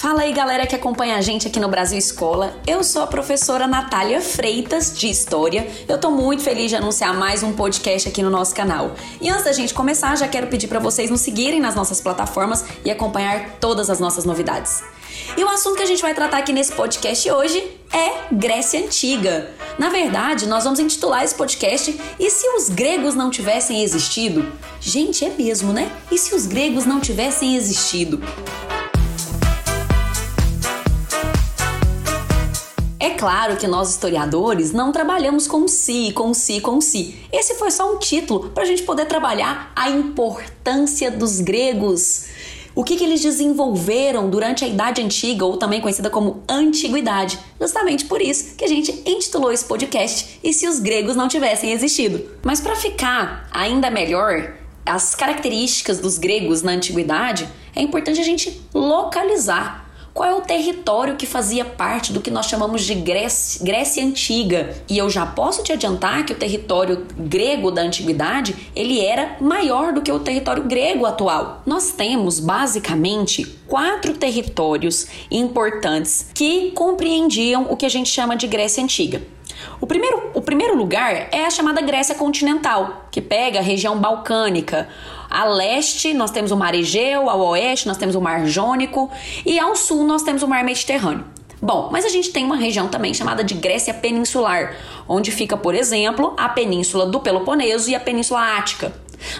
Fala aí, galera que acompanha a gente aqui no Brasil Escola. Eu sou a professora Natália Freitas de História. Eu tô muito feliz de anunciar mais um podcast aqui no nosso canal. E antes da gente começar, já quero pedir para vocês nos seguirem nas nossas plataformas e acompanhar todas as nossas novidades. E o assunto que a gente vai tratar aqui nesse podcast hoje é Grécia Antiga. Na verdade, nós vamos intitular esse podcast E se os gregos não tivessem existido? Gente, é mesmo, né? E se os gregos não tivessem existido? Claro que nós historiadores não trabalhamos com si, com si, com si. Esse foi só um título para a gente poder trabalhar a importância dos gregos. O que, que, eles desenvolveram durante a Idade Antiga, ou também conhecida como Antiguidade. Justamente por isso que a gente intitulou esse podcast E se os gregos não tivessem existido. Mas para ficar ainda melhor, as características dos gregos na antiguidade, é importante a gente localizar qual é o território que fazia parte do que nós chamamos de Grécia, Grécia Antiga? E eu já posso te adiantar que o território grego da antiguidade, ele era maior do que o território grego atual. Nós temos basicamente quatro territórios importantes que compreendiam o que a gente chama de Grécia Antiga. O primeiro, o primeiro lugar é a chamada Grécia continental, que pega a região balcânica, a leste, nós temos o Mar Egeu, ao oeste, nós temos o Mar Jônico e ao sul, nós temos o Mar Mediterrâneo. Bom, mas a gente tem uma região também chamada de Grécia Peninsular, onde fica, por exemplo, a Península do Peloponeso e a Península Ática.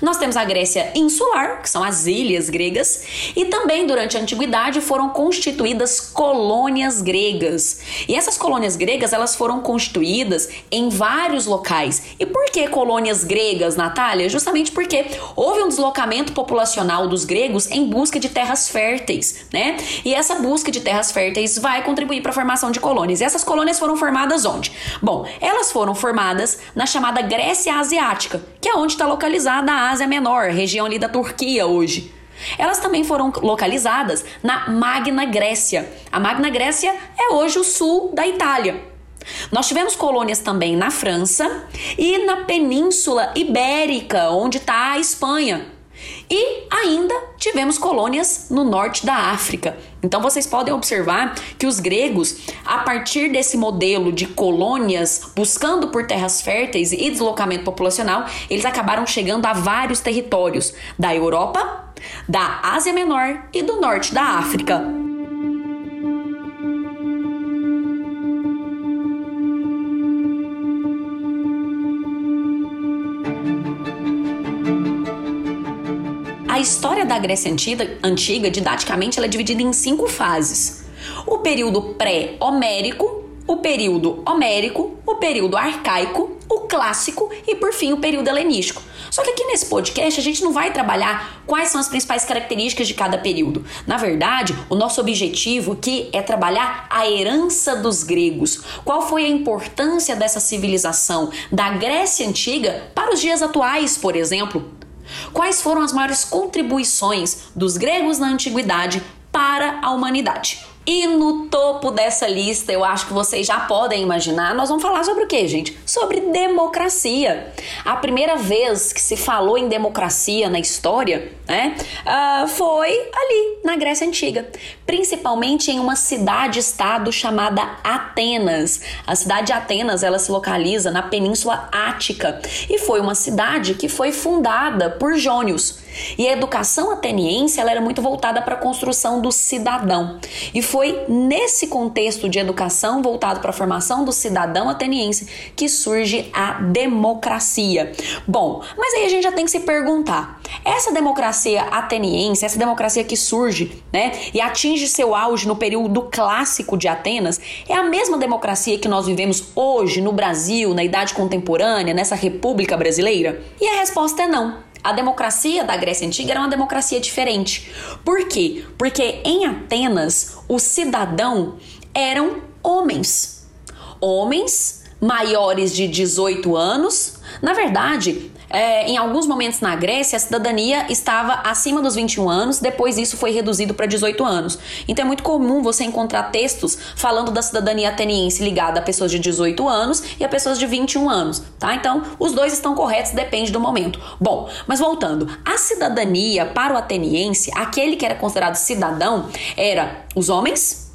Nós temos a Grécia insular, que são as ilhas gregas, e também durante a antiguidade foram constituídas colônias gregas. E essas colônias gregas, elas foram constituídas em vários locais. E por que colônias gregas, Natália? Justamente porque houve um deslocamento populacional dos gregos em busca de terras férteis, né? E essa busca de terras férteis vai contribuir para a formação de colônias. E essas colônias foram formadas onde? Bom, elas foram formadas na chamada Grécia Asiática, que é onde está localizada da Ásia Menor, região ali da Turquia hoje. Elas também foram localizadas na Magna Grécia. A Magna Grécia é hoje o sul da Itália. Nós tivemos colônias também na França e na Península Ibérica, onde está a Espanha. E ainda tivemos colônias no norte da África. Então vocês podem observar que os gregos, a partir desse modelo de colônias, buscando por terras férteis e deslocamento populacional, eles acabaram chegando a vários territórios da Europa, da Ásia Menor e do norte da África. A história da Grécia Antiga, antiga didaticamente, ela é dividida em cinco fases. O período pré-homérico, o período homérico, o período arcaico, o clássico e, por fim, o período helenístico. Só que aqui nesse podcast a gente não vai trabalhar quais são as principais características de cada período. Na verdade, o nosso objetivo aqui é trabalhar a herança dos gregos. Qual foi a importância dessa civilização da Grécia Antiga para os dias atuais, por exemplo? Quais foram as maiores contribuições dos gregos na antiguidade para a humanidade? E no topo dessa lista, eu acho que vocês já podem imaginar, nós vamos falar sobre o que, gente? Sobre democracia. A primeira vez que se falou em democracia na história, né, uh, foi ali na Grécia Antiga, principalmente em uma cidade-estado chamada Atenas. A cidade de Atenas, ela se localiza na Península Ática e foi uma cidade que foi fundada por Jônios. E a educação ateniense ela era muito voltada para a construção do cidadão. E foi nesse contexto de educação voltado para a formação do cidadão ateniense que surge a democracia. Bom, mas aí a gente já tem que se perguntar: essa democracia ateniense, essa democracia que surge, né, e atinge seu auge no período clássico de Atenas, é a mesma democracia que nós vivemos hoje no Brasil, na idade contemporânea, nessa República Brasileira? E a resposta é não. A democracia da Grécia Antiga era uma democracia diferente. Por quê? Porque em Atenas, o cidadão eram homens. Homens maiores de 18 anos. Na verdade, é, em alguns momentos na Grécia, a cidadania estava acima dos 21 anos, depois isso foi reduzido para 18 anos. Então é muito comum você encontrar textos falando da cidadania ateniense ligada a pessoas de 18 anos e a pessoas de 21 anos, tá? Então os dois estão corretos, depende do momento. Bom, mas voltando, a cidadania para o ateniense, aquele que era considerado cidadão, era os homens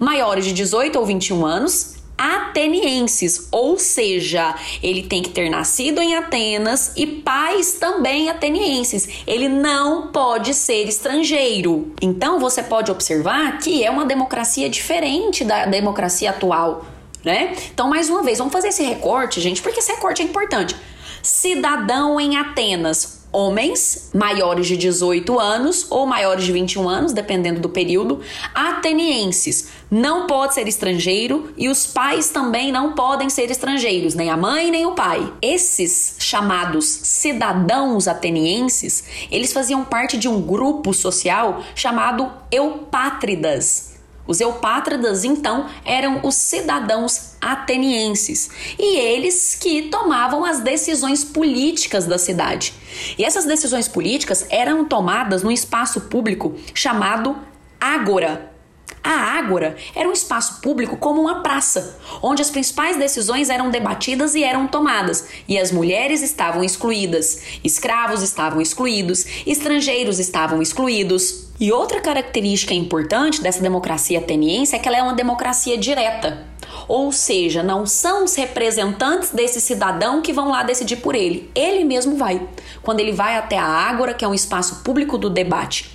maiores de 18 ou 21 anos atenienses, ou seja, ele tem que ter nascido em Atenas e pais também atenienses. Ele não pode ser estrangeiro. Então você pode observar que é uma democracia diferente da democracia atual, né? Então, mais uma vez, vamos fazer esse recorte, gente, porque esse recorte é importante. Cidadão em Atenas, homens maiores de 18 anos ou maiores de 21 anos, dependendo do período, atenienses. Não pode ser estrangeiro e os pais também não podem ser estrangeiros, nem a mãe nem o pai. Esses chamados cidadãos atenienses, eles faziam parte de um grupo social chamado eupátridas. Os eupátridas, então, eram os cidadãos atenienses e eles que tomavam as decisões políticas da cidade. E essas decisões políticas eram tomadas num espaço público chamado Ágora. A Ágora era um espaço público como uma praça, onde as principais decisões eram debatidas e eram tomadas, e as mulheres estavam excluídas, escravos estavam excluídos, estrangeiros estavam excluídos. E outra característica importante dessa democracia ateniense é que ela é uma democracia direta. Ou seja, não são os representantes desse cidadão que vão lá decidir por ele. Ele mesmo vai. Quando ele vai até a Ágora, que é um espaço público do debate,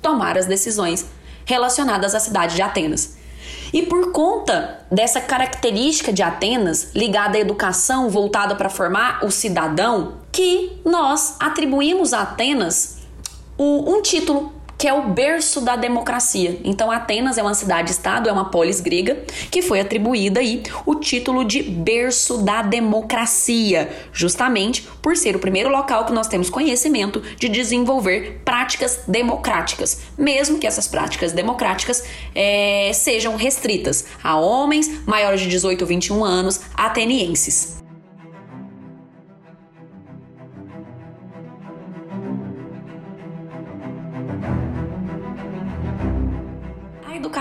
tomar as decisões relacionadas à cidade de Atenas. E por conta dessa característica de Atenas, ligada à educação voltada para formar o cidadão, que nós atribuímos a Atenas um título que é o berço da democracia. Então, Atenas é uma cidade-estado, é uma polis grega, que foi atribuída aí o título de berço da democracia, justamente por ser o primeiro local que nós temos conhecimento de desenvolver práticas democráticas, mesmo que essas práticas democráticas é, sejam restritas a homens maiores de 18 ou 21 anos atenienses.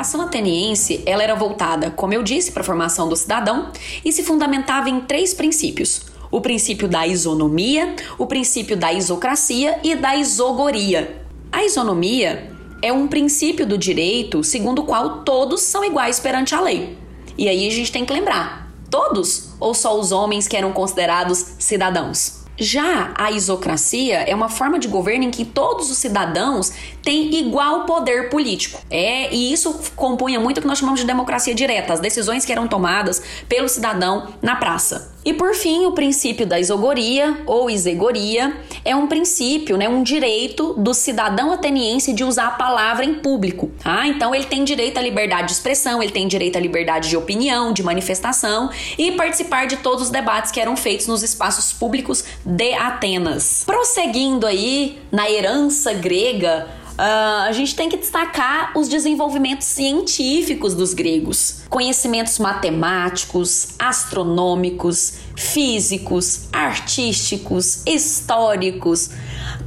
Educação ateniense ela era voltada, como eu disse, para a formação do cidadão e se fundamentava em três princípios: o princípio da isonomia, o princípio da isocracia e da isogoria. A isonomia é um princípio do direito segundo o qual todos são iguais perante a lei. E aí a gente tem que lembrar: todos ou só os homens que eram considerados cidadãos? Já a isocracia é uma forma de governo em que todos os cidadãos têm igual poder político. É, e isso compunha muito o que nós chamamos de democracia direta, as decisões que eram tomadas pelo cidadão na praça. E por fim, o princípio da isogoria ou isegoria é um princípio, né, um direito do cidadão ateniense de usar a palavra em público. Tá? Então ele tem direito à liberdade de expressão, ele tem direito à liberdade de opinião, de manifestação e participar de todos os debates que eram feitos nos espaços públicos de Atenas. Prosseguindo aí na herança grega, Uh, a gente tem que destacar os desenvolvimentos científicos dos gregos, conhecimentos matemáticos, astronômicos, físicos, artísticos, históricos,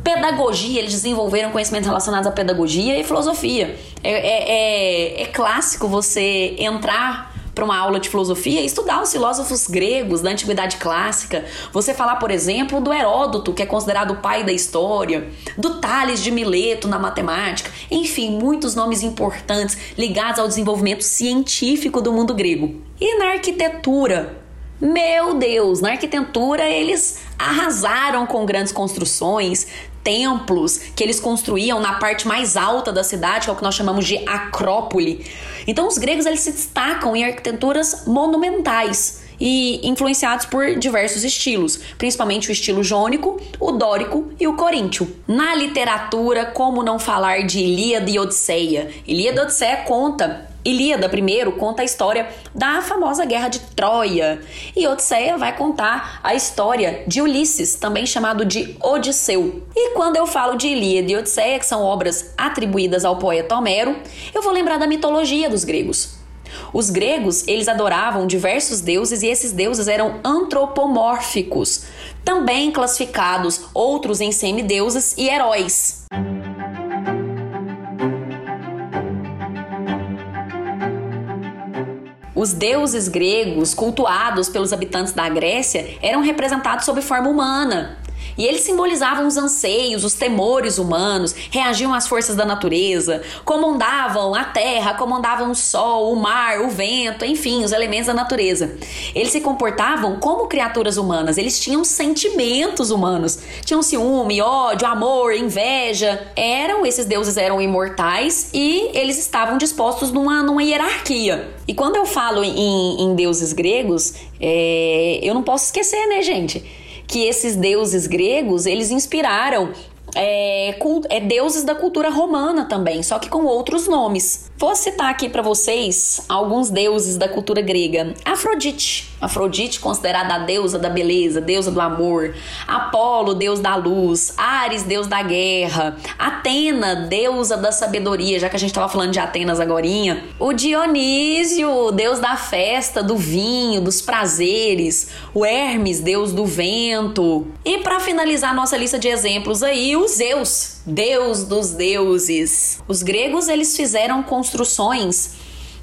pedagogia. Eles desenvolveram conhecimentos relacionados à pedagogia e filosofia. É, é, é, é clássico você entrar para uma aula de filosofia estudar os filósofos gregos da antiguidade clássica. Você falar, por exemplo, do Heródoto, que é considerado o pai da história, do Tales de Mileto na matemática, enfim, muitos nomes importantes ligados ao desenvolvimento científico do mundo grego. E na arquitetura, meu Deus, na arquitetura eles arrasaram com grandes construções, templos que eles construíam na parte mais alta da cidade, que é o que nós chamamos de acrópole. Então os gregos eles se destacam em arquiteturas monumentais e influenciados por diversos estilos, principalmente o estilo jônico, o dórico e o coríntio. Na literatura, como não falar de Ilíada e Odisseia? Ilíada e Odisseia conta Ilíada, primeiro, conta a história da famosa Guerra de Troia. E Odisseia vai contar a história de Ulisses, também chamado de Odisseu. E quando eu falo de Ilíada e Odisseia, que são obras atribuídas ao poeta Homero, eu vou lembrar da mitologia dos gregos. Os gregos, eles adoravam diversos deuses e esses deuses eram antropomórficos, também classificados outros em semideuses e heróis. Os deuses gregos, cultuados pelos habitantes da Grécia, eram representados sob forma humana. E eles simbolizavam os anseios, os temores humanos, reagiam às forças da natureza, comandavam a terra, comandavam o sol, o mar, o vento, enfim, os elementos da natureza. Eles se comportavam como criaturas humanas, eles tinham sentimentos humanos, tinham ciúme, ódio, amor, inveja. Eram, esses deuses eram imortais e eles estavam dispostos numa, numa hierarquia. E quando eu falo em, em deuses gregos, é, eu não posso esquecer, né, gente? Que esses deuses gregos eles inspiraram é, é, deuses da cultura romana também, só que com outros nomes. Vou citar aqui para vocês alguns deuses da cultura grega. Afrodite, Afrodite considerada a deusa da beleza, deusa do amor. Apolo, deus da luz. Ares, deus da guerra. Atena, deusa da sabedoria, já que a gente estava falando de Atenas agorinha. O Dionísio, deus da festa, do vinho, dos prazeres. O Hermes, deus do vento. E para finalizar nossa lista de exemplos aí, o Zeus, deus dos deuses. Os gregos eles fizeram construções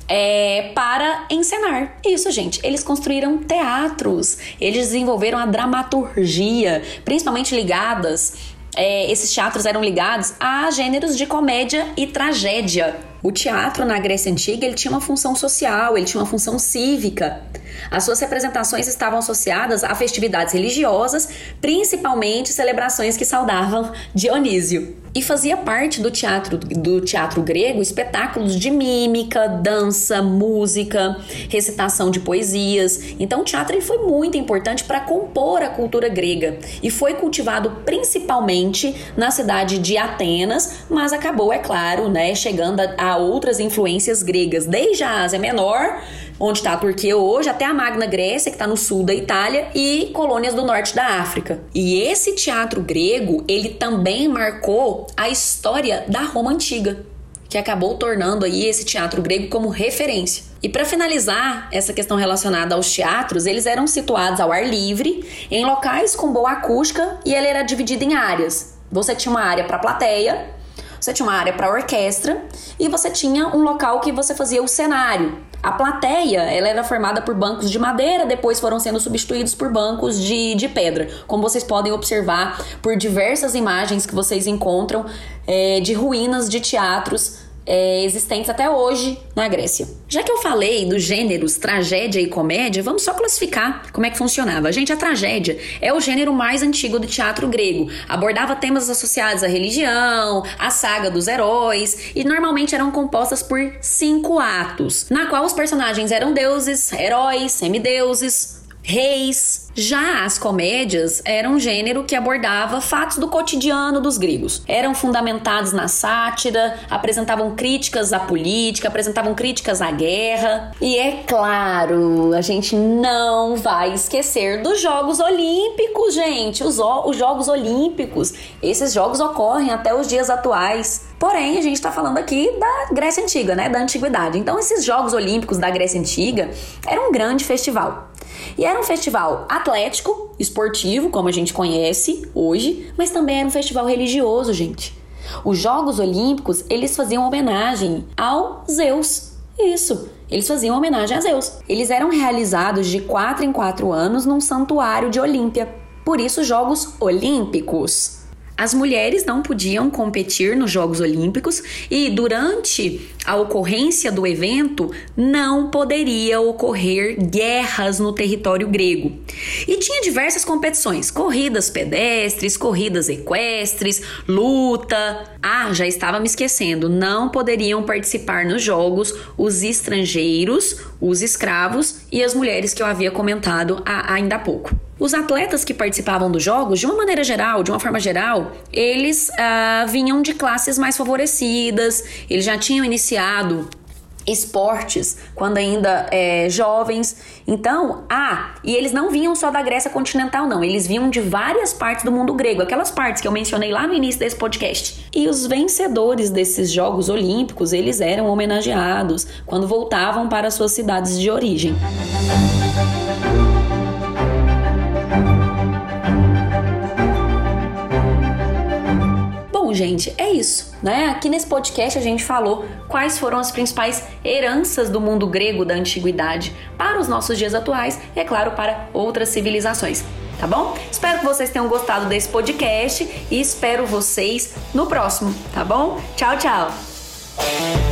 é, para encenar. Isso, gente. Eles construíram teatros, eles desenvolveram a dramaturgia, principalmente ligadas. É, esses teatros eram ligados a gêneros de comédia e tragédia. O teatro na Grécia Antiga ele tinha uma função social, ele tinha uma função cívica. As suas representações estavam associadas a festividades religiosas, principalmente celebrações que saudavam Dionísio. E fazia parte do teatro do teatro grego espetáculos de mímica, dança, música, recitação de poesias. Então o teatro foi muito importante para compor a cultura grega e foi cultivado principalmente na cidade de Atenas, mas acabou, é claro, né, chegando a outras influências gregas, desde a Ásia Menor, onde está a Turquia hoje, até a Magna Grécia, que está no sul da Itália, e colônias do norte da África. E esse teatro grego, ele também marcou a história da Roma Antiga, que acabou tornando aí esse teatro grego como referência. E para finalizar essa questão relacionada aos teatros, eles eram situados ao ar livre, em locais com boa acústica, e ele era dividido em áreas. Você tinha uma área para plateia, você tinha uma área para orquestra e você tinha um local que você fazia o cenário. A plateia ela era formada por bancos de madeira, depois foram sendo substituídos por bancos de, de pedra. Como vocês podem observar por diversas imagens que vocês encontram é, de ruínas de teatros é, existentes até hoje na Grécia. Já que eu falei dos gêneros tragédia e comédia, vamos só classificar como é que funcionava. Gente, a tragédia é o gênero mais antigo do teatro grego. Abordava temas associados à religião, à saga dos heróis e normalmente eram compostas por cinco atos, na qual os personagens eram deuses, heróis, semideuses, reis. Já as comédias eram um gênero que abordava fatos do cotidiano dos gregos. Eram fundamentados na sátira, apresentavam críticas à política, apresentavam críticas à guerra. E é claro, a gente não vai esquecer dos Jogos Olímpicos, gente. Os, os Jogos Olímpicos. Esses jogos ocorrem até os dias atuais. Porém, a gente está falando aqui da Grécia Antiga, né? Da Antiguidade. Então, esses Jogos Olímpicos da Grécia Antiga eram um grande festival. E era um festival atlético, esportivo, como a gente conhece hoje, mas também era um festival religioso, gente. Os Jogos Olímpicos, eles faziam homenagem ao Zeus. Isso, eles faziam homenagem a Zeus. Eles eram realizados de quatro em quatro anos num santuário de Olímpia. Por isso, Jogos Olímpicos. As mulheres não podiam competir nos Jogos Olímpicos e, durante a ocorrência do evento, não poderia ocorrer guerras no território grego. E tinha diversas competições: corridas pedestres, corridas equestres, luta. Ah, já estava me esquecendo: não poderiam participar nos Jogos os estrangeiros, os escravos e as mulheres que eu havia comentado ainda há pouco. Os atletas que participavam dos jogos, de uma maneira geral, de uma forma geral, eles ah, vinham de classes mais favorecidas, eles já tinham iniciado esportes quando ainda é, jovens. Então, ah, e eles não vinham só da Grécia continental, não. Eles vinham de várias partes do mundo grego, aquelas partes que eu mencionei lá no início desse podcast. E os vencedores desses Jogos Olímpicos, eles eram homenageados quando voltavam para suas cidades de origem. Bom, gente, é isso, né? Aqui nesse podcast a gente falou quais foram as principais heranças do mundo grego da antiguidade para os nossos dias atuais e, é claro, para outras civilizações. Tá bom? Espero que vocês tenham gostado desse podcast e espero vocês no próximo, tá bom? Tchau, tchau!